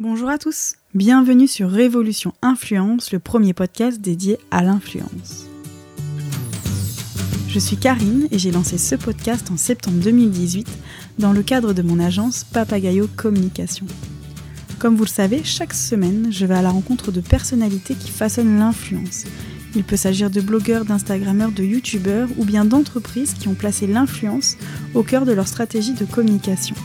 Bonjour à tous, bienvenue sur Révolution Influence, le premier podcast dédié à l'influence. Je suis Karine et j'ai lancé ce podcast en septembre 2018 dans le cadre de mon agence Papagayo Communication. Comme vous le savez, chaque semaine, je vais à la rencontre de personnalités qui façonnent l'influence. Il peut s'agir de blogueurs, d'instagrammeurs, de youtubeurs ou bien d'entreprises qui ont placé l'influence au cœur de leur stratégie de communication.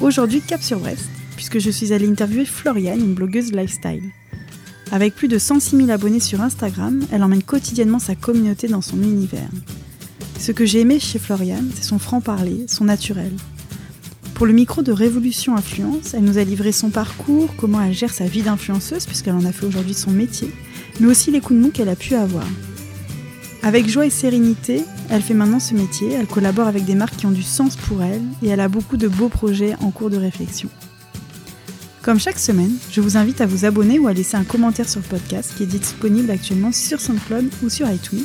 Aujourd'hui, cap sur Brest, puisque je suis allée interviewer Floriane, une blogueuse lifestyle. Avec plus de 106 000 abonnés sur Instagram, elle emmène quotidiennement sa communauté dans son univers. Ce que j'ai aimé chez Floriane, c'est son franc-parler, son naturel. Pour le micro de Révolution Influence, elle nous a livré son parcours, comment elle gère sa vie d'influenceuse, puisqu'elle en a fait aujourd'hui son métier, mais aussi les coups de mou qu'elle a pu avoir. Avec joie et sérénité, elle fait maintenant ce métier, elle collabore avec des marques qui ont du sens pour elle, et elle a beaucoup de beaux projets en cours de réflexion. Comme chaque semaine, je vous invite à vous abonner ou à laisser un commentaire sur le podcast qui est disponible actuellement sur SoundCloud ou sur iTunes.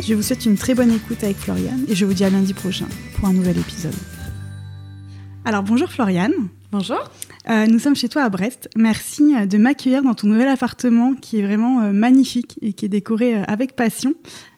Je vous souhaite une très bonne écoute avec Floriane et je vous dis à lundi prochain pour un nouvel épisode. Alors bonjour Floriane. Bonjour. Euh, nous sommes chez toi à Brest. Merci euh, de m'accueillir dans ton nouvel appartement qui est vraiment euh, magnifique et qui est décoré avec passion.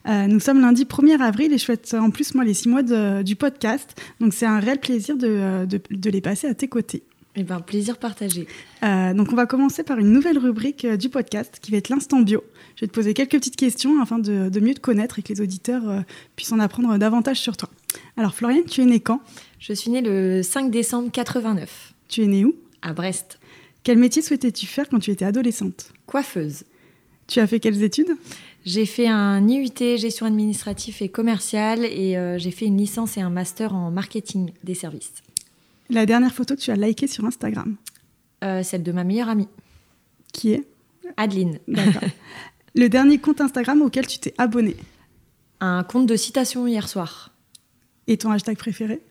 nous sommes lundi 1er avril et je souhaite en plus moi les six mois du podcast. Donc c'est un réel plaisir de, de les passer à tes côtés. Eh bien, plaisir partagé. Euh, donc, on va commencer par une nouvelle rubrique euh, du podcast qui va être l'instant bio. Je vais te poser quelques petites questions afin de, mieux te connaître et que les auditeurs euh, puissent en apprendre davantage sur toi. Alors, Floriane, tu es née quand? Je suis née le 5 décembre 89. Tu es née où? À Brest. Quel métier souhaitais-tu faire quand tu étais adolescente? Coiffeuse. Tu as fait quelles études? J'ai fait un IUT gestion administrative et commerciale et j'ai fait une licence et un master en marketing des services. La dernière photo que tu as likée sur Instagram euh, Celle de ma meilleure amie. Qui est Adeline. D'accord. Le dernier compte Instagram auquel tu t'es abonné Un compte de citation hier soir. Et ton hashtag préféré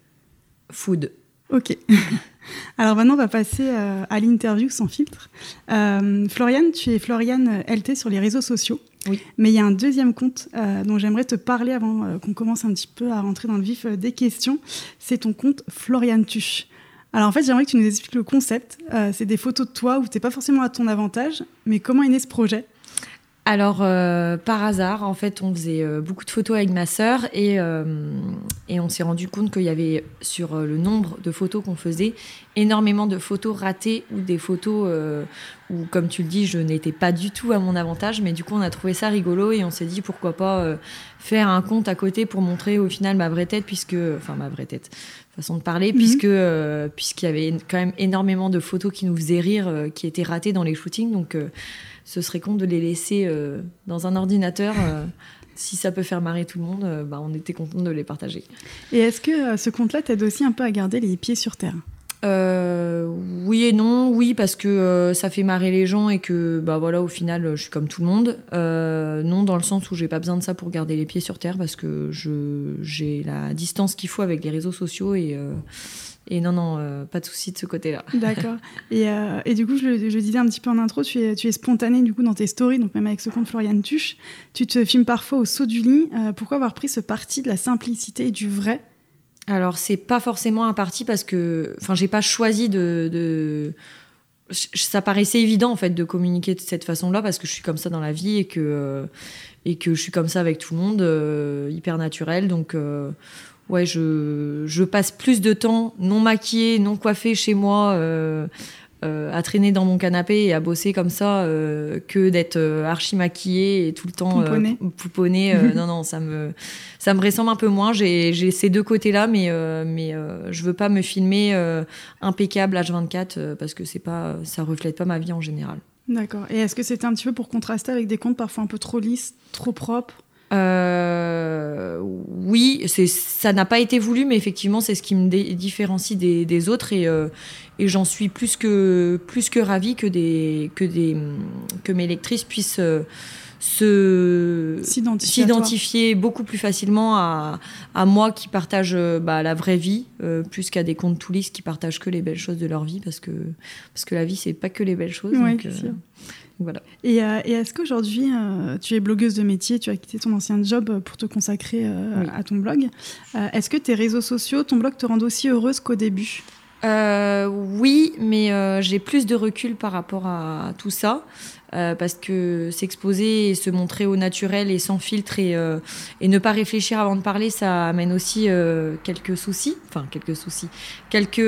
Food. Ok. Alors maintenant, on va passer euh, à l'interview sans filtre. Euh, Floriane, tu es Floriane LT sur les réseaux sociaux. Oui. Mais il y a un deuxième compte euh, dont j'aimerais te parler avant qu'on commence un petit peu à rentrer dans le vif des questions. C'est ton compte Floriane Tuche. Alors en fait, j'aimerais que tu nous expliques le concept. c'est des photos de toi où tu n'es pas forcément à ton avantage, mais comment est né ce projet? Alors, euh, par hasard, en fait, on faisait euh, beaucoup de photos avec ma sœur et, euh, et on s'est rendu compte qu'il y avait sur le nombre de photos qu'on faisait énormément de photos ratées ou des photos où, comme tu le dis, je n'étais pas du tout à mon avantage. Mais du coup, on a trouvé ça rigolo et on s'est dit pourquoi pas faire un compte à côté pour montrer au final ma vraie tête, puisque, enfin ma vraie tête, façon de parler, mhm. puisque puisqu'il y avait quand même énormément de photos qui nous faisaient rire, qui étaient ratées dans les shootings, donc ce serait con de les laisser euh, dans un ordinateur. Euh, si ça peut faire marrer tout le monde, euh, bah, on était content de les partager. Et est-ce que ce compte-là t'aide aussi un peu à garder les pieds sur terre? Oui et non, oui parce que ça fait marrer les gens et que bah voilà au final je suis comme tout le monde. non dans le sens où j'ai pas besoin de ça pour garder les pieds sur terre parce que je j'ai la distance qu'il faut avec les réseaux sociaux et et non, non, euh, pas de souci de ce côté-là. D'accord. Et, euh, et, du coup, je, je, disais un petit peu en intro, tu es, tu es spontané du coup dans tes stories, donc même avec ce compte Floriane Tuche. Tu te filmes parfois au saut du lit. Euh, pourquoi avoir pris ce parti de la simplicité et du vrai? Alors, c'est pas forcément un parti parce que, enfin, j'ai pas choisi de, de, Ça paraissait évident en fait de communiquer de cette façon-là parce que je suis comme ça dans la vie et que et que je suis comme ça avec tout le monde, hyper naturel. Donc ouais, je, je, passe plus de temps non maquillée, non coiffée chez moi, euh, euh, à traîner dans mon canapé et à bosser comme ça, euh, que d'être archi maquillée et tout le temps pouponné. non, non, ça me, ça me ressemble un peu moins. J'ai ces deux côtés-là, mais, mais je veux pas me filmer impeccable H24 parce que c'est pas, ça reflète pas ma vie en général. D'accord. Et est-ce que c'était un petit peu pour contraster avec des comptes parfois un peu trop lisses, trop propres euh, oui, ça n'a pas été voulu, mais effectivement, c'est ce qui me différencie des, autres et, euh, et j'en suis plus que, plus que ravie que, des, que, des, que mes lectrices puissent euh, se s'identifier beaucoup plus facilement à, à, moi qui partage bah, la vraie vie plus qu'à des comptes toulistes qui partagent que les belles choses de leur vie parce que, parce que la vie, c'est pas que les belles choses. donc, voilà. Et, euh, et est-ce qu'aujourd'hui, euh, tu es blogueuse de métier, tu as quitté ton ancien job pour te consacrer euh, à ton blog. est-ce que tes réseaux sociaux, ton blog te rendent aussi heureuse qu'au début? Oui, mais j'ai plus de recul par rapport à tout ça. Euh, parce que s'exposer et se montrer au naturel et sans filtre et, euh, et ne pas réfléchir avant de parler, ça amène aussi euh, quelques soucis, enfin quelques soucis, quelques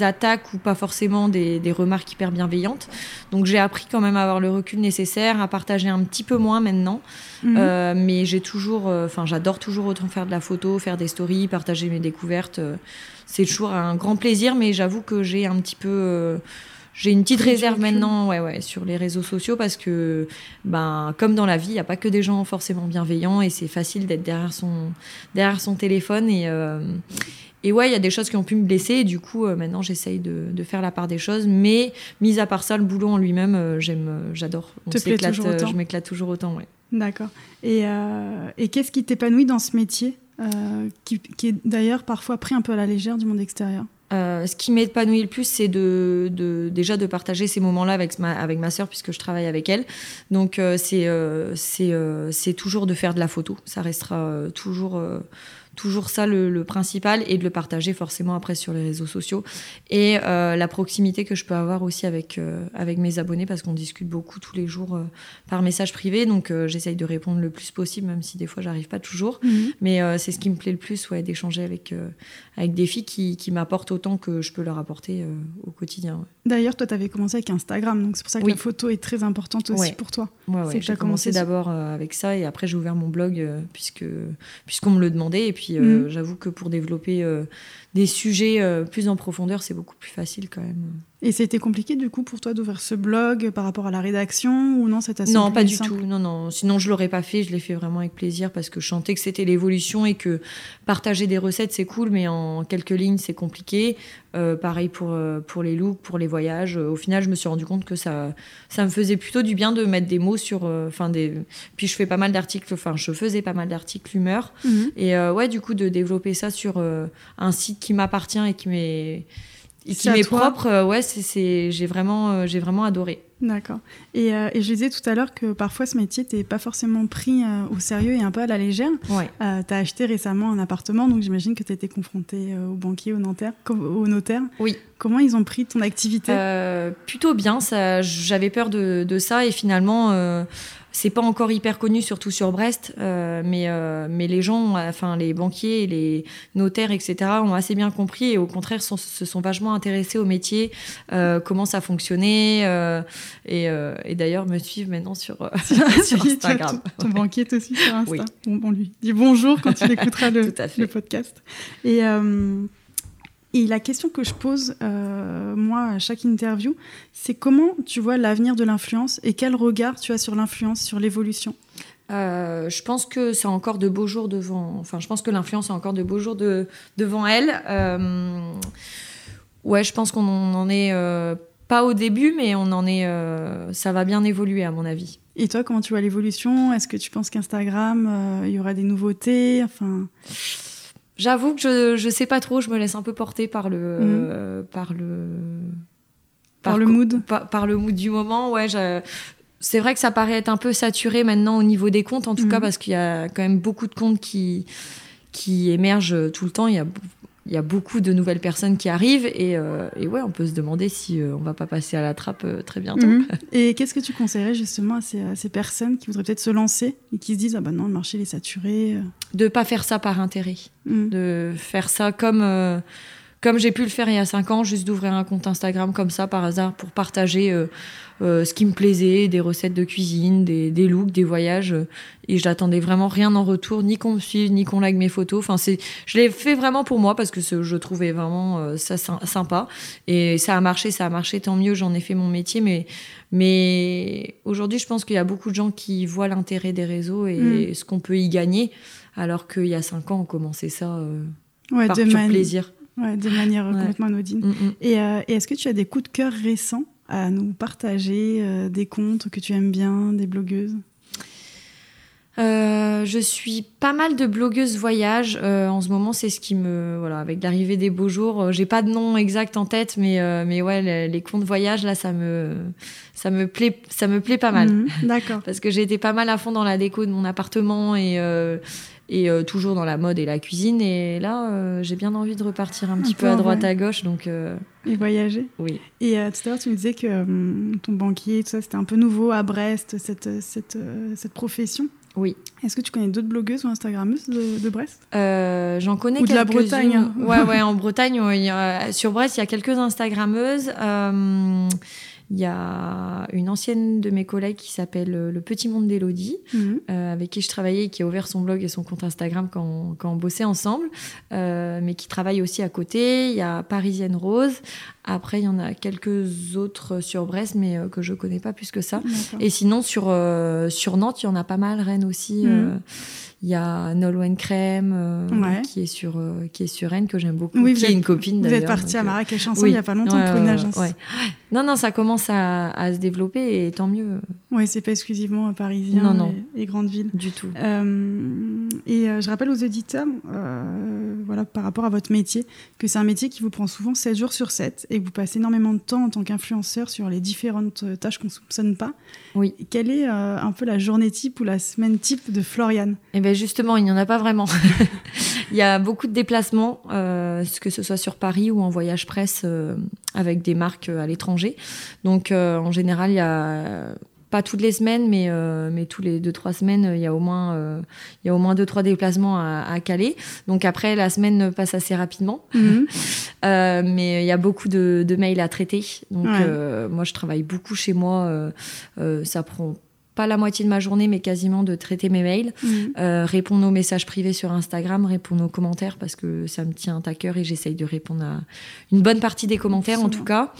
attaques ou pas forcément des, des, remarques hyper bienveillantes. Donc j'ai appris quand même à avoir le recul nécessaire, à partager un petit peu moins maintenant, mhm. mais j'ai toujours, enfin j'adore toujours autant faire de la photo, faire des stories, partager mes découvertes. c'est toujours un grand plaisir, mais j'avoue que j'ai un petit peu j'ai une petite réserve maintenant ouais, ouais, sur les réseaux sociaux parce que, ben, comme dans la vie, il n'y a pas que des gens forcément bienveillants et c'est facile d'être derrière son, derrière son téléphone. Et, euh, et ouais, il y a des choses qui ont pu me blesser et du coup, euh, maintenant, j'essaye de, de, faire la part des choses. Mais, mis à part ça, le boulot en lui-même, euh, j'aime, j'adore. Je m'éclate toujours autant, ouais. D'accord. Et, et qu'est-ce qui t'épanouit dans ce métier qui, qui, est d'ailleurs parfois pris un peu à la légère du monde extérieur? Euh, ce qui m'épanouit le plus, c'est de, de, déjà de partager ces moments-là avec ma, avec ma sœur, puisque je travaille avec elle. Donc, euh, c'est euh, c'est toujours de faire de la photo. Ça restera toujours toujours ça le, principal et de le partager forcément après sur les réseaux sociaux. Et euh, la proximité que je peux avoir aussi avec euh, avec mes abonnés parce qu'on discute beaucoup tous les jours euh, par message privé. Donc j'essaye de répondre le plus possible même si des fois j'arrive pas toujours. Mhm. mais c'est ce qui me plaît le plus ouais d'échanger avec avec des filles qui, qui m'apportent autant que je peux leur apporter au quotidien d'ailleurs toi tu avais commencé avec Instagram donc c'est pour ça que la photo est très importante aussi pour toi. Ouais, j'ai commencé d'abord avec ça et après j'ai ouvert mon blog puisque puisqu'on me le demandait. Et puis euh, mm. j'avoue que pour développer euh, des sujets euh, plus en profondeur, c'est beaucoup plus facile quand même. Et c'était compliqué du coup pour toi d'ouvrir ce blog par rapport à la rédaction ou non assez Non, pas du tout. Non, non. Sinon je l'aurais pas fait. Je l'ai fait vraiment avec plaisir parce que je sentais que c'était l'évolution et que partager des recettes c'est cool, mais en quelques lignes c'est compliqué. Euh, pareil pour euh, pour les looks, pour les voyages. Au final, je me suis rendu compte que ça ça me faisait plutôt du bien de mettre des mots sur. Enfin des. Puis je fais pas mal d'articles. Enfin je faisais pas mal d'articles humeur. Mhm. Et ouais, du coup de développer ça sur un site qui m'appartient et qui m'est qui m'est propre, euh, ouais, c'est, j'ai vraiment, euh, j'ai vraiment adoré. D'accord. Et, euh, et, je disais tout à l'heure que parfois ce métier t'es pas forcément pris au sérieux et un peu à la légère. Ouais. tu as acheté récemment un appartement, donc j'imagine que tu étais confronté au banquier, au notaire, au notaire. Oui. Comment ils ont pris ton activité? Plutôt bien. Ça, j'avais peur de, de, ça et finalement c'est pas encore hyper connu, surtout sur Brest, euh, mais, euh, mais les gens, enfin les banquiers, les notaires, etc., ont assez bien compris et au contraire se sont vachement intéressés au métier, euh, comment ça fonctionnait, et, et d'ailleurs me suivent maintenant sur, sur Instagram. Ton, banquier est aussi sur Insta. On, lui dit bonjour quand il écoutera le, le podcast. Et et la question que je pose, euh, moi, à chaque interview, c'est comment tu vois l'avenir de l'influence et quel regard tu as sur l'influence, sur l'évolution? Euh, je pense que c'est encore de beaux jours devant. Enfin, je pense que l'influence a encore de beaux jours de, devant elle. Euh, ouais, je pense qu'on n'en est pas au début, mais on en est. ça va bien évoluer à mon avis. Et toi, comment tu vois l'évolution? Est-ce que tu penses qu'Instagram, il y aura des nouveautés? Enfin. J'avoue que je, je sais pas trop, je me laisse un peu porter par le. Mhm. par le. Par, le mood par, le mood du moment, ouais. C'est vrai que ça paraît être un peu saturé maintenant au niveau des comptes, en tout cas, mhm. parce qu'il y a quand même beaucoup de comptes qui, qui émergent tout le temps. Il y a il y a beaucoup de nouvelles personnes qui arrivent et, euh, et ouais, on peut se demander si euh, on va pas passer à la trappe euh, très bientôt. Mhm. Et qu'est-ce que tu conseillerais justement à ces, ces personnes qui voudraient peut-être se lancer et qui se disent ah ben non le marché est saturé De pas faire ça par intérêt, mhm. de faire ça comme comme j'ai pu le faire il y a cinq ans, juste d'ouvrir un compte Instagram comme ça par hasard pour partager euh, euh, ce qui me plaisait, des recettes de cuisine, des, des looks, des voyages. Et je n'attendais vraiment rien en retour, ni qu'on me suive, ni qu'on like mes photos. Enfin, c'est, je l'ai fait vraiment pour moi parce que je trouvais vraiment euh, ça sympa. Et ça a marché, ça a marché, tant mieux, j'en ai fait mon métier. Mais, mais aujourd'hui, je pense qu'il y a beaucoup de gens qui voient l'intérêt des réseaux et mm. ce qu'on peut y gagner. Alors qu'il y a cinq ans, on commençait ça par pur plaisir. Ouais, de manière complètement anodine. Mm, mm. Euh, et, est-ce que tu as des coups de cœur récents à nous partager, euh, des comptes que tu aimes bien, des blogueuses? Euh, je suis pas mal de blogueuses voyage. en ce moment, c'est ce qui me voilà avec l'arrivée des beaux jours. j'ai pas de nom exact en tête, mais mais ouais, les, comptes voyage là, ça me ça me plaît ça me plaît pas mal. Mhm, d'accord. Parce que j'ai été pas mal à fond dans la déco de mon appartement et et euh, toujours dans la mode et la cuisine. Et là, euh, j'ai bien envie de repartir un petit Un peu peu, à droite ouais. à gauche. Donc, euh, Et voyager. oui. Et euh, tout à l'heure, tu me disais que ton banquier, tout ça, c'était un peu nouveau à Brest, cette, cette, euh, cette profession. Oui. Est-ce que tu connais d'autres blogueuses ou Instagrammeuses de, de Brest? Euh, J'en connais Ou de la quelques-unes. Bretagne, hein. Ouais, ouais, en Bretagne, ouais, a- sur Brest, il y a quelques Instagrammeuses. Euh, Il y a une ancienne de mes collègues qui s'appelle euh, Le Petit Monde d'Élodie, Mhm. euh, avec qui je travaillais et qui a ouvert son blog et son compte Instagram quand, on- quand on bossait ensemble, euh, mais qui travaille aussi à côté. Il y a Parisienne Rose. Après, il y en a quelques autres sur Brest, mais que je connais pas plus que ça. Et sinon, sur, sur Nantes, il y en a pas mal. Rennes aussi. Mhm. Il y a Nolwenn Crème euh, Ouais. qui, est sur, euh, qui est sur Rennes, que j'aime beaucoup, Oui, qui vous est êtes- une copine Vous d'ailleurs. êtes partis donc, à euh, Marrakech ensemble oui. il n'y a pas longtemps Ouais, pour une agence. ouais. Non, non, ça commence à, à se développer et tant mieux Oui, c'est pas exclusivement parisien Non, non. Et, et grande ville. du tout. Euh, et je rappelle aux auditeurs, voilà, par rapport à votre métier, que c'est un métier qui vous prend souvent 7 jours sur 7 et que vous passez énormément de temps en tant qu'influenceur sur les différentes euh, tâches qu'on ne soupçonne pas. Oui. Quelle est euh, un peu la journée type ou la semaine type de Floriane? Et bien justement, il n'y en a pas vraiment. il y a beaucoup de déplacements, euh, que ce soit sur Paris ou en voyage presse euh, avec des marques à l'étranger. Donc en général, il y a pas toutes les semaines, mais, euh, mais tous les deux trois semaines, il y a au moins euh, il y a au moins deux trois déplacements à, à caler. Donc après, la semaine passe assez rapidement. Euh, mais il y a beaucoup de, de mails à traiter. Donc, Ouais. euh, moi, je travaille beaucoup chez moi. euh, euh, ça prend pas la moitié de ma journée, mais quasiment de traiter mes mails, Mhm. euh, répondre aux messages privés sur Instagram, répondre aux commentaires parce que ça me tient à cœur et j'essaye de répondre à une bonne partie des commentaires, en tout cas.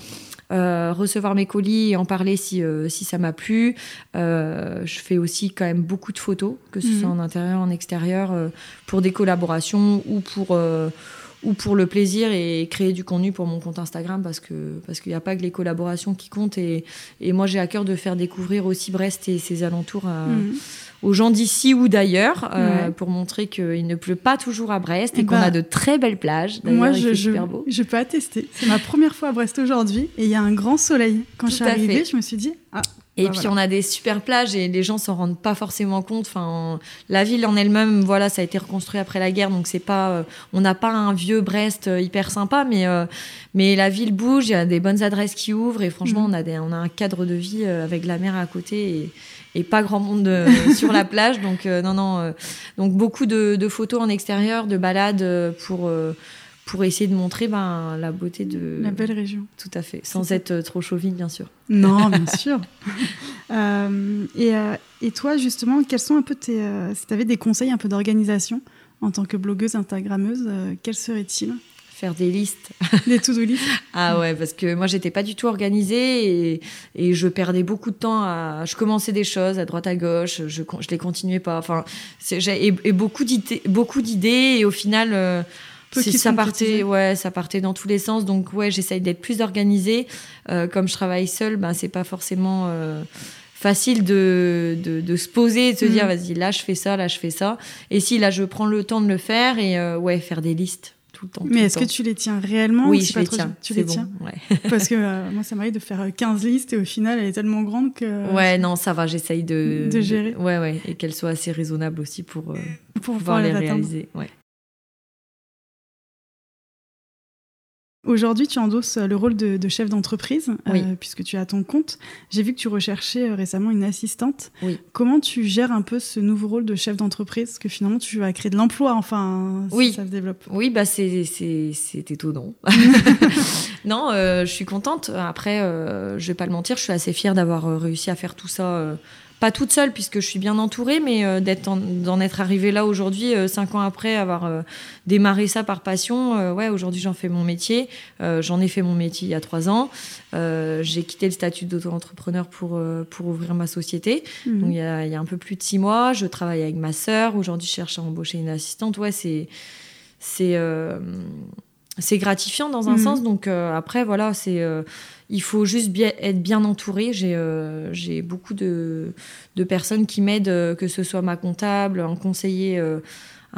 Euh, recevoir mes colis et en parler si, euh, si ça m'a plu. Euh, je fais aussi quand même beaucoup de photos, que ce Mhm. soit en intérieur, en extérieur, pour des collaborations ou pour, ou pour le plaisir et créer du contenu pour mon compte Instagram parce que parce qu'il n'y a pas que les collaborations qui comptent et, et moi j'ai à cœur de faire découvrir aussi Brest et ses alentours à- Mhm. aux gens d'ici ou d'ailleurs euh, Ouais. pour montrer qu'il ne pleut pas toujours à Brest et, Eh qu'on bah, a de très belles plages. Moi, je, je, super beau. je peux attester. C'est ma première fois à Brest aujourd'hui et il y a un grand soleil. Quand Tout je suis arrivée, fait. je me suis dit, ah, Et puis voilà. on a des super plages et les gens s'en rendent pas forcément compte. Enfin, la ville en elle-même, voilà, ça a été reconstruit après la guerre, donc c'est pas, euh, on n'a pas un vieux Brest euh, hyper sympa, mais euh, mais la ville bouge, il y a des bonnes adresses qui ouvrent et franchement, Mhm. on a des, on a un cadre de vie euh, avec la mer à côté et, et pas grand monde sur la plage, donc non non, euh, donc beaucoup de, de photos en extérieur, de balades pour euh, pour essayer de montrer ben, la beauté de la belle région. tout à fait, sans être euh, trop chauvine bien sûr. Non, bien sûr. Euh, et, euh, et toi, justement, quels sont un peu tes. si tu avais des conseils un peu d'organisation en tant que blogueuse, Instagrammeuse, quels seraient-ils? Faire des listes. Des to-do list Ah ouais, parce que moi j'étais pas du tout organisée et, et je perdais beaucoup de temps à. Je commençais des choses à droite à gauche, je, je les continuais pas. Enfin, et, et beaucoup d'idées, beaucoup d'idées et au final. Euh, se ça partait, ouais, ça partait dans tous les sens. Donc ouais, j'essaye d'être plus organisée. Euh, comme je travaille seule, ben c'est pas forcément euh, facile de, de, de se poser et de se Mhm. dire vas-y là je fais ça, là je fais ça. Et si là je prends le temps de le faire et euh, ouais faire des listes tout le temps. tout Mais est-ce que tu les tiens réellement ou oui c'est je pas les trop- tiens. Tu les bon, tiens ouais. Parce que euh, moi, ça m'arrive de faire euh, 15 listes et au final, elle est tellement grande que. Ouais, non, ça va, j'essaye de, De gérer. Ouais, ouais, et qu'elle soit assez raisonnable aussi pour euh, Pour pouvoir pouvoir les les atteindre. réaliser. Ouais. Aujourd'hui, tu endosses le rôle de, de chef d'entreprise, euh, puisque tu as ton compte. J'ai vu que tu recherchais euh, récemment une assistante. Oui. Comment tu gères un peu ce nouveau rôle de chef d'entreprise? Parce que finalement, tu vas créer de l'emploi, enfin, Oui. ça se développe. Oui, bah c'est c'est c'est étonnant. non, euh, je suis contente. Après, euh, je vais pas le mentir, je suis assez fière d'avoir réussi à faire tout ça. Pas toute seule puisque je suis bien entourée, mais euh, d'en être arrivée là aujourd'hui, euh, cinq ans après avoir euh, démarré ça par passion. euh, ouais, aujourd'hui j'en fais mon métier. Euh, j'en ai fait mon métier il y a trois ans. Euh, J'ai quitté le statut d'auto-entrepreneur pour euh, pour ouvrir ma société. Mhm. Donc il y, a, il y a un peu plus de six mois, je travaille avec ma sœur. Aujourd'hui, je cherche à embaucher une assistante. Ouais, c'est c'est euh, c'est gratifiant dans un Mhm. sens. Donc euh, après, voilà, c'est euh, il faut juste bien, être bien entouré. J'ai euh, j'ai beaucoup de, de personnes qui m'aident, que ce soit ma comptable, un conseiller.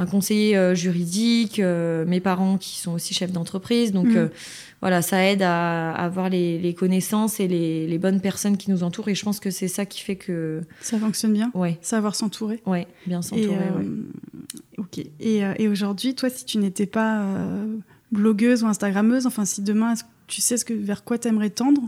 un conseiller juridique, mes parents qui sont aussi chefs d'entreprise. Donc Mhm. voilà, ça aide à, à avoir les, les connaissances et les, les bonnes personnes qui nous entourent. Et je pense que c'est ça qui fait que, Ça fonctionne bien ouais, Savoir s'entourer ouais, bien s'entourer. ouais. ok. Et, et aujourd'hui, toi, si tu n'étais pas blogueuse ou instagrammeuse, enfin, si demain, tu sais ce que, vers quoi tu aimerais tendre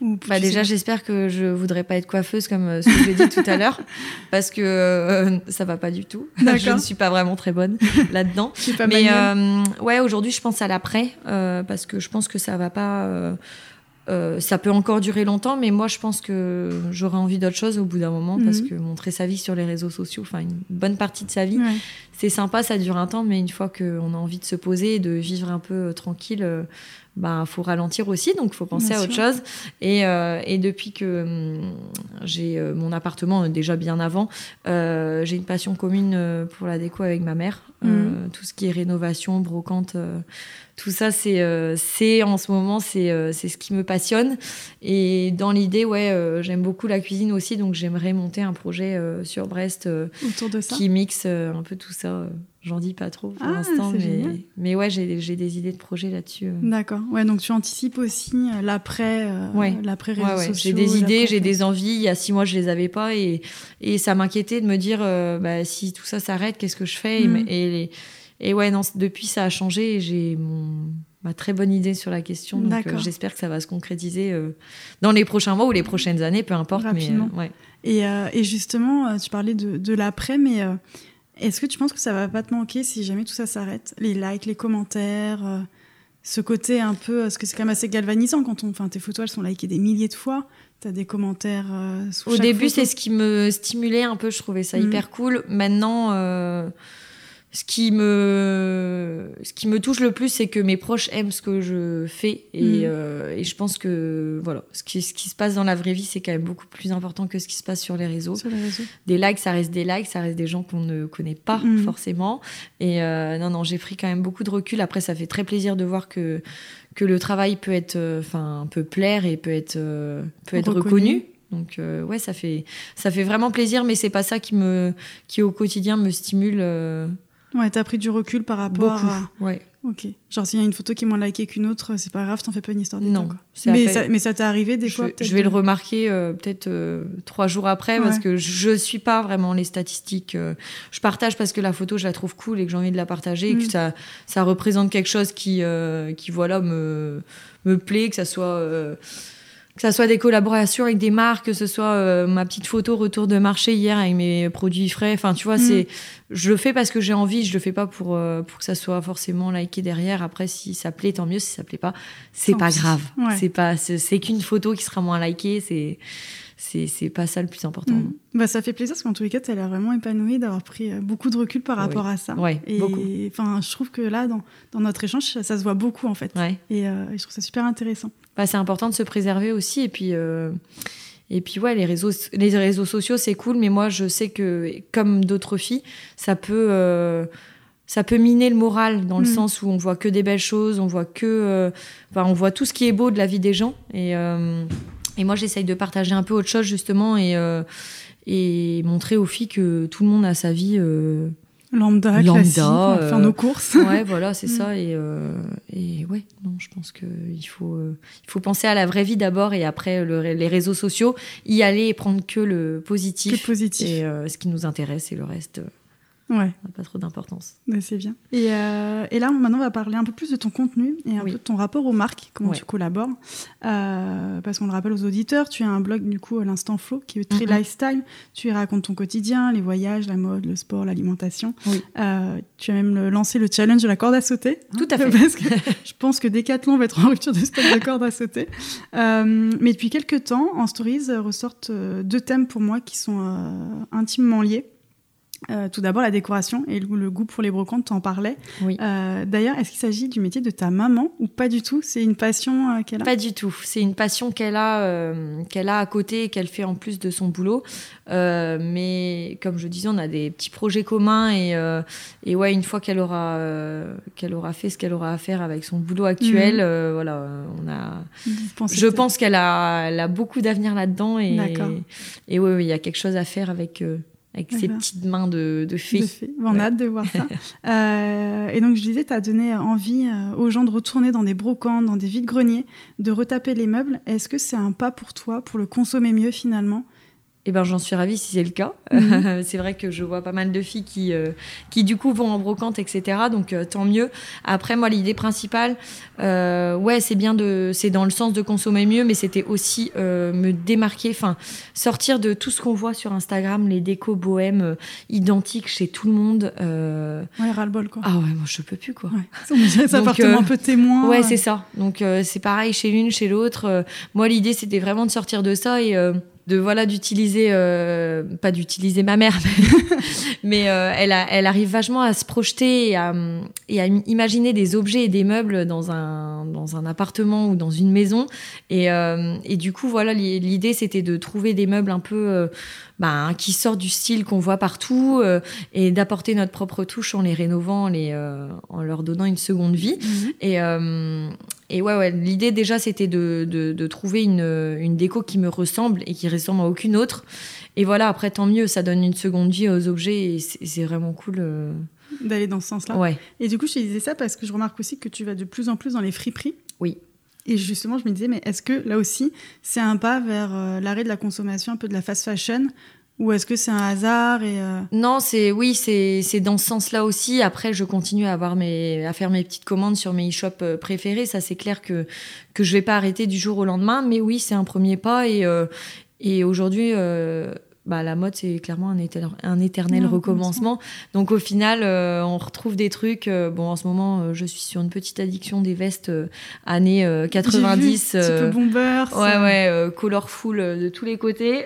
ou Bah déjà, j'espère que je voudrais pas être coiffeuse comme euh, ce que j'ai dit tout à l'heure, parce que euh, ça va pas du tout. Je ne suis pas vraiment très bonne là-dedans. Mais euh, ouais, aujourd'hui, je pense à l'après, euh, parce que je pense que ça va pas. euh, ça peut encore durer longtemps, mais moi, je pense que j'aurai envie d'autre chose au bout d'un moment, parce Mhm. que montrer sa vie sur les réseaux sociaux, enfin une bonne partie de sa vie, Ouais. C'est sympa, ça dure un temps, mais une fois qu'on a envie de se poser et de vivre un peu euh, tranquille, euh, bah faut ralentir aussi, donc faut penser Bien à autre chose. Et, euh, et depuis que hum, j'ai euh, mon appartement, déjà bien avant, euh, j'ai une passion commune pour la déco avec ma mère. Euh, tout ce qui est rénovation, brocante, tout ça, c'est c'est en ce moment, c'est c'est ce qui me passionne. Et dans l'idée, ouais, j'aime beaucoup la cuisine aussi, donc j'aimerais monter un projet sur Brest autour de ça. qui mixe un peu tout ça. Euh, J'en dis pas trop pour Ah, l'instant, mais, mais ouais, j'ai des idées de projets là-dessus. euh. D'accord. Ouais, donc tu anticipes aussi euh, l'après, Ouais. l'après réseaux Ouais, ouais. sociaux. J'ai des idées, j'ai des envies. Il y a six mois, je les avais pas et, et ça m'inquiétait de me dire euh, bah, si tout ça s'arrête, qu'est-ce que je fais? Et, et, et ouais, non, depuis ça a changé et j'ai mon ma très bonne idée sur la question. Donc euh, j'espère que ça va se concrétiser euh, dans les prochains mois ou les prochaines années, peu importe. Rapidement. Mais, euh, ouais. Et, et justement, tu parlais de, de l'après, mais est-ce que tu penses que ça va pas te manquer si jamais tout ça s'arrête? Les likes, les commentaires, euh, ce côté un peu. Parce que c'est quand même assez galvanisant quand on. Tes photos, elles sont likées des milliers de fois. Tu as des commentaires. euh, sous Au début, c'est ce qui me stimulait un peu. Je trouvais ça Mhm. hyper cool. Maintenant, euh, ce qui me, ce qui me touche le plus, c'est que mes proches aiment ce que je fais. Et, Mhm. euh, et je pense que voilà, ce qui, ce qui se passe dans la vraie vie, c'est quand même beaucoup plus important que ce qui se passe sur les réseaux. Sur les réseaux. Des likes, ça reste des likes, ça reste des gens qu'on ne connaît pas Mhm. forcément. Et euh, non, non, j'ai pris quand même beaucoup de recul. Après, ça fait très plaisir de voir que que le travail peut être, euh, enfin, peut plaire et peut être, euh, peut être Reconnu. reconnu. Donc euh, ouais, ça fait ça fait vraiment plaisir, mais c'est pas ça qui me qui au quotidien me stimule euh, Ouais, t'as pris du recul par rapport beaucoup. à. Ouais. Ok. Genre, s'il y a une photo qui est moins likée qu'une autre, c'est pas grave, t'en fais pas une histoire Non, Mais ça, peine- mais ça t'est arrivé des je, fois je vais le remarquer euh, peut-être euh, trois jours après parce que je suis pas vraiment les statistiques. euh, je partage parce que la photo je la trouve cool et que j'ai envie de la partager et Mm. que ça ça représente quelque chose qui qui voilà me me plaît que ça soit que ça soit des collaborations avec des marques, que ce soit euh, ma petite photo retour de marché hier avec mes produits frais. Enfin, tu vois, Mm. c'est, je le fais parce que j'ai envie. Je le fais pas pour euh, pour que ça soit forcément liké derrière. Après, si ça plaît, tant mieux. Si ça plaît pas, c'est pas grave. Ouais. C'est pas, c'est, qu'une photo qui sera moins likée. C'est c'est c'est pas ça le plus important. Mm. Bah, ça fait plaisir parce qu'en tous les cas, tu as l'air vraiment épanouie d'avoir pris euh, beaucoup de recul par Oui. rapport à ça. Ouais, Et beaucoup. enfin, je trouve que là, dans, dans notre échange, ça, ça se voit beaucoup en fait. Ouais. Et, euh, et je trouve ça super intéressant. Bah, c'est important de se préserver aussi. Et puis, euh, et puis ouais, les réseaux, les réseaux sociaux, c'est cool, mais moi, je sais que, comme d'autres filles, ça peut, euh, ça peut miner le moral dans le Mm. sens où on voit que des belles choses, on voit que, euh, enfin, on voit tout ce qui est beau de la vie des gens. Et, et moi, j'essaye de partager un peu autre chose justement et et montrer aux filles que tout le monde a sa vie. Euh, Lambda, Lambda, va faire euh, nos courses. ouais, voilà, c'est ça. Et, euh, et ouais, non, je pense qu'il faut, euh, il faut penser à la vraie vie d'abord et après le- les réseaux sociaux, y aller et prendre que le positif. Que positif. Et euh, ce qui nous intéresse et le reste euh, Ouais, n'a pas trop d'importance. c'est bien. Et, euh, et là, maintenant, on va parler un peu plus de ton contenu et un Oui. peu de ton rapport aux marques, comment Ouais. tu collabores. Euh, parce qu'on le rappelle aux auditeurs, tu as un blog, du coup, à l'instant flow, qui est très Mhm. lifestyle. Tu y racontes ton quotidien, les voyages, la mode, le sport, l'alimentation. Oui. Euh, tu as même le- lancé le challenge de la corde à sauter. Tout à fait. Parce que je pense que Decathlon va être en rupture de stock de corde à sauter. Euh, mais depuis quelques temps, en stories euh, ressortent euh, deux thèmes pour moi qui sont euh, intimement liés. Euh, tout d'abord, la décoration et le, le goût pour les brocantes, tu en parlais. Oui. Euh, D'ailleurs, est-ce qu'il s'agit du métier de ta maman ou pas du tout? C'est une passion euh, qu'elle a? Pas du tout. C'est une passion qu'elle a, qu'elle a à côté et qu'elle fait en plus de son boulot. Mais comme je disais, on a des petits projets communs et, et ouais, une fois qu'elle aura, qu'elle aura fait ce qu'elle aura à faire avec son boulot actuel, Mhm. voilà, on a. Je pense qu'elle a, elle a beaucoup d'avenir là-dedans et et ouais, ouais, il y a quelque chose à faire avec avec ses D'accord. petites mains de, de fée. De fait. On Ouais. a hâte de voir ça. Euh, et donc, je disais, tu as donné envie euh, aux gens de retourner dans des brocantes, dans des vides-greniers, de retaper les meubles. Est-ce que c'est un pas pour toi, pour le consommer mieux finalement? Eh ben, j'en suis ravie si c'est le cas. Mhm. c'est vrai que je vois pas mal de filles qui, euh, qui du coup, vont en brocante, etc. Donc, euh, tant mieux. Après, moi, l'idée principale, euh, ouais, c'est bien de. C'est dans le sens de consommer mieux, mais c'était aussi me démarquer, enfin, sortir de tout ce qu'on voit sur Instagram, les décos bohèmes identiques chez tout le monde. Ouais, ras-le-bol, quoi. Ah ouais, moi, je peux plus, quoi. Ouais. Euh, un peu témoin. Ouais, c'est ça. Donc c'est pareil chez l'une, chez l'autre. Moi, l'idée c'était vraiment de sortir de ça et de voilà d'utiliser, euh, pas d'utiliser ma mère, mais, euh, elle, a- elle arrive vachement à se projeter et à, et à imaginer des objets et des meubles dans un dans un appartement ou dans une maison. Et, euh, et du coup, voilà, l'i- l'idée c'était de trouver des meubles un peu ben, qui sortent du style qu'on voit partout et d'apporter notre propre touche en les rénovant, en les, en leur donnant une seconde vie. Mhm. Et, et ouais, ouais l'idée déjà, c'était de, de, de trouver une, une déco qui me ressemble et qui ressemble à aucune autre. Et voilà, après, tant mieux, ça donne une seconde vie aux objets et c'est c'est vraiment cool. euh. D'aller dans ce sens-là. Ouais, Et du coup, je te disais ça parce que je remarque aussi que tu vas de plus en plus dans les friperies. Oui. Et justement, je me disais, mais est-ce que là aussi, c'est un pas vers euh, l'arrêt de la consommation un peu de la fast fashion Ou est-ce que c'est un hasard et euh, Non, c'est oui, c'est dans ce sens-là aussi. Après, je continue à avoir mes à faire mes petites commandes sur mes e-shops euh, préférés. Ça, c'est clair que que je vais pas arrêter du jour au lendemain. Mais oui, c'est un premier pas et euh, et aujourd'hui. euh, bah, la mode, c'est clairement un, éter- un éternel recommencement. Donc, au final, euh, on retrouve des trucs. euh, bon, en ce moment, euh, je suis sur une petite addiction des vestes années euh, 90. j'ai vu, euh, petit peu bomber Ouais, ouais, colorful de tous les côtés.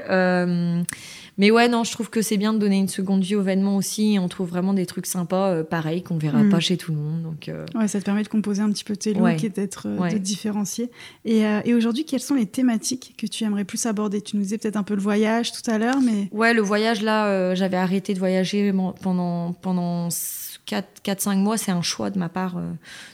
Mais ouais, non, je trouve que c'est bien de donner une seconde vie aux vêtements aussi. On trouve vraiment des trucs sympas, euh, pareil, qu'on verra Mm. pas chez tout le monde. Donc, euh, Ouais, ça te permet de composer un petit peu tes looks Ouais. et d'être euh, Ouais. de différencier. Et, euh, et aujourd'hui, quelles sont les thématiques que tu aimerais plus aborder? Tu nous disais peut-être un peu le voyage tout à l'heure, mais ouais, le voyage, là, j'avais arrêté de voyager pendant, pendant 4-5 mois. C'est un choix de ma part euh,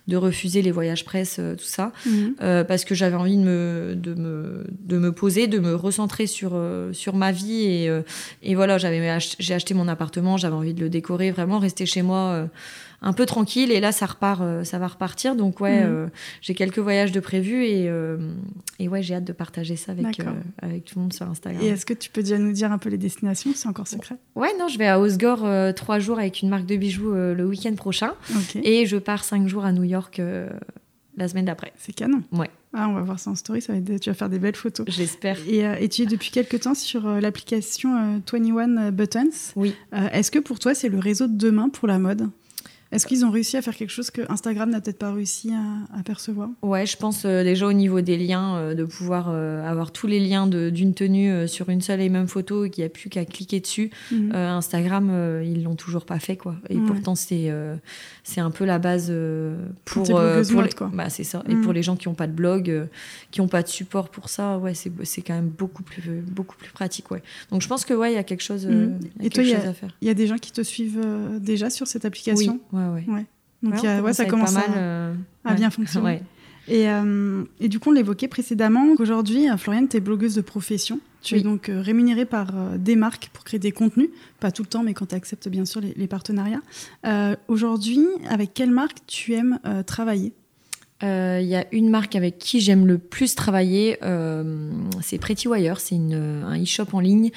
de refuser les voyages presse, euh, tout ça. Mhm. Euh, parce que j'avais envie de me, de, me, de me poser, de me recentrer sur, euh, sur ma vie. Et, euh, et voilà, j'avais ach- j'ai acheté mon appartement, j'avais envie de le décorer, vraiment rester chez moi euh, un peu tranquille. Et là, ça, repart, euh, ça va repartir. Donc, ouais, Mhm. euh, j'ai quelques voyages de prévus. Et, euh, et ouais, j'ai hâte de partager ça avec, avec tout le monde sur Instagram. et est-ce que tu peux déjà nous dire un peu les destinations C'est encore secret? Ouais, non, je vais à Osgore trois jours avec une marque de bijoux le week-end prochain. Et je pars cinq jours à New York la semaine d'après. C'est canon. Ouais. Ah, on va voir ça en story, ça va être tu vas faire des belles photos. J'espère. Et, euh, et tu es depuis quelques temps sur euh, l'application euh, 21 Buttons? Oui. Est-ce que pour toi, c'est le réseau de demain pour la mode? Est-ce qu'ils ont réussi à faire quelque chose que Instagram n'a peut-être pas réussi à, à percevoir? Ouais, je pense euh, déjà au niveau des liens, euh, de pouvoir euh, avoir tous les liens d'une tenue sur une seule et même photo et qu'il n'y a plus qu'à cliquer dessus. Mhm. Instagram, ils l'ont toujours pas fait, quoi. Et Ouais. pourtant, c'est c'est un peu la base Pour pour, les, quoi. Bah, c'est ça. Et Mhm. pour les gens qui n'ont pas de blog, qui n'ont pas de support pour ça, ouais, c'est quand même beaucoup plus beaucoup plus pratique, ouais. Donc je pense que ouais, il y a quelque chose, il y a Et quelque toi, il y a- chose à faire. Il y a des gens qui te suivent déjà sur cette application? Oui, ouais, ouais. Donc Ouais, a- ouais, ça commence à, mal, euh, à ouais. bien fonctionner. Ouais. Et, euh, et du coup, on l'évoquait précédemment qu'aujourd'hui, euh, Floriane, tu es blogueuse de profession. Tu es donc euh, rémunérée par euh, des marques pour créer des contenus. Pas tout le temps, mais quand tu acceptes bien sûr les, les partenariats. Euh, Aujourd'hui, avec quelle marque tu aimes euh, travailler? Euh, Il y a une marque avec qui j'aime le plus travailler, euh, c'est Pretty Wire, c'est une- un e-shop en ligne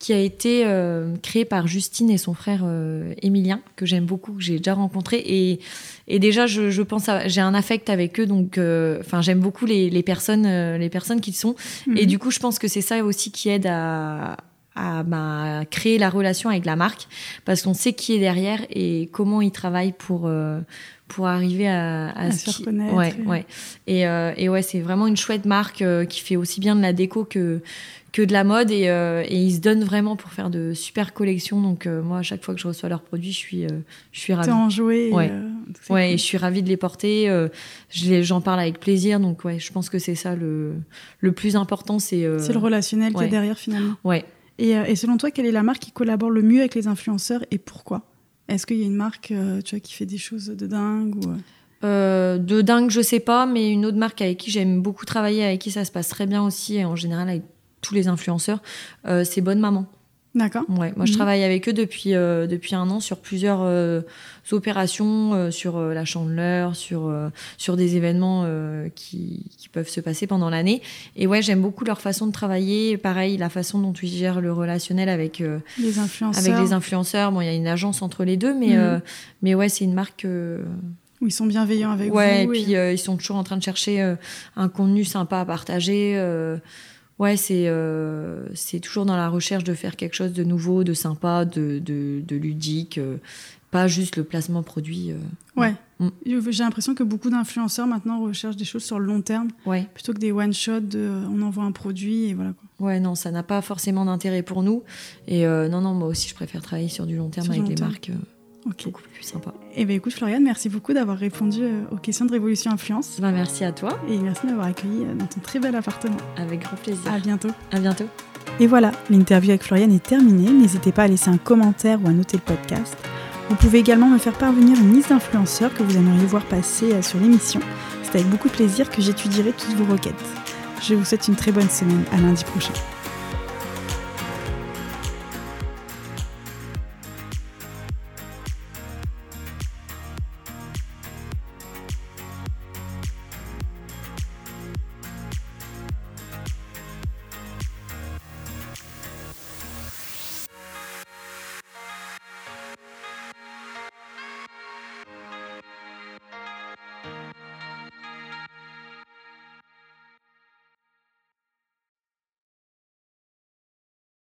qui a été euh, créé par Justine et son frère euh, Emilien, que j'aime beaucoup, que j'ai déjà rencontré. Et, et déjà, je, je pense, à- j'ai un affect avec eux, donc euh, enfin, j'aime beaucoup les, les personnes, euh, les personnes qu'ils sont. Et Mhm. du coup, je pense que c'est ça aussi qui aide à, à, bah, créer la relation avec la marque, parce qu'on sait qui est derrière et comment ils travaillent pour, euh, pour arriver à, à À se qui- connaître Ouais, et- ouais. Et, euh, et ouais, c'est vraiment une chouette marque euh, qui fait aussi bien de la déco que, que de la mode et, euh, et ils se donnent vraiment pour faire de super collections. Donc euh, moi, à chaque fois que je reçois leurs produits, je suis, euh, je suis T'es ravie. enjouée. et, Ouais. Ouais, cool. et je suis ravie de les porter. J'en parle avec plaisir. Donc ouais, je pense que c'est ça le, le plus important. C'est le relationnel qui ouais. est derrière finalement. ouais. Et, et selon toi, quelle est la marque qui collabore le mieux avec les influenceurs et pourquoi? Est-ce qu'il y a une marque tu vois, qui fait des choses de dingue ou... Euh, de dingue, je sais pas, mais une autre marque avec qui j'aime beaucoup travailler, avec qui ça se passe très bien aussi, et en général avec tous les influenceurs, euh, c'est Bonne Maman. D'accord. Ouais, moi je Mhm. travaille avec eux depuis, euh, depuis un an sur plusieurs euh, opérations, euh, sur la chandeleur, sur, sur des événements qui, qui peuvent se passer pendant l'année. Et ouais, j'aime beaucoup leur façon de travailler. Pareil, la façon dont ils gèrent le relationnel avec, Les influenceurs. avec les influenceurs. Bon, il y a une agence entre les deux, mais, Mhm. mais ouais, c'est une marque. Où ils sont bienveillants avec ouais, vous. et puis ils sont toujours en train de chercher un contenu sympa à partager. Ouais, c'est euh, c'est toujours dans la recherche de faire quelque chose de nouveau, de sympa, de, de, de ludique, euh, pas juste le placement produit. euh. Ouais. Mm. J'ai l'impression que beaucoup d'influenceurs maintenant recherchent des choses sur le long terme Ouais, plutôt que des one shot de on envoie un produit et voilà quoi. ouais, non, ça n'a pas forcément d'intérêt pour nous. Et non, non, moi aussi, je préfère travailler sur du long terme Sur avec long des terme. marques Ok. beaucoup plus sympas. Et ben écoute Floriane, merci beaucoup d'avoir répondu euh, aux questions de Révolution Influence Bah, merci à toi, et merci de m'avoir accueilli euh, dans ton très bel appartement. avec grand plaisir. À bientôt. À bientôt. Et voilà, l'interview avec Floriane est terminée. N'hésitez pas à laisser un commentaire ou à noter le podcast. Vous pouvez également me faire parvenir une liste d'influenceurs que vous aimeriez voir passer euh, sur l'émission. C'est avec beaucoup de plaisir que j'étudierai toutes vos requêtes. Je vous souhaite une très bonne semaine. À lundi prochain.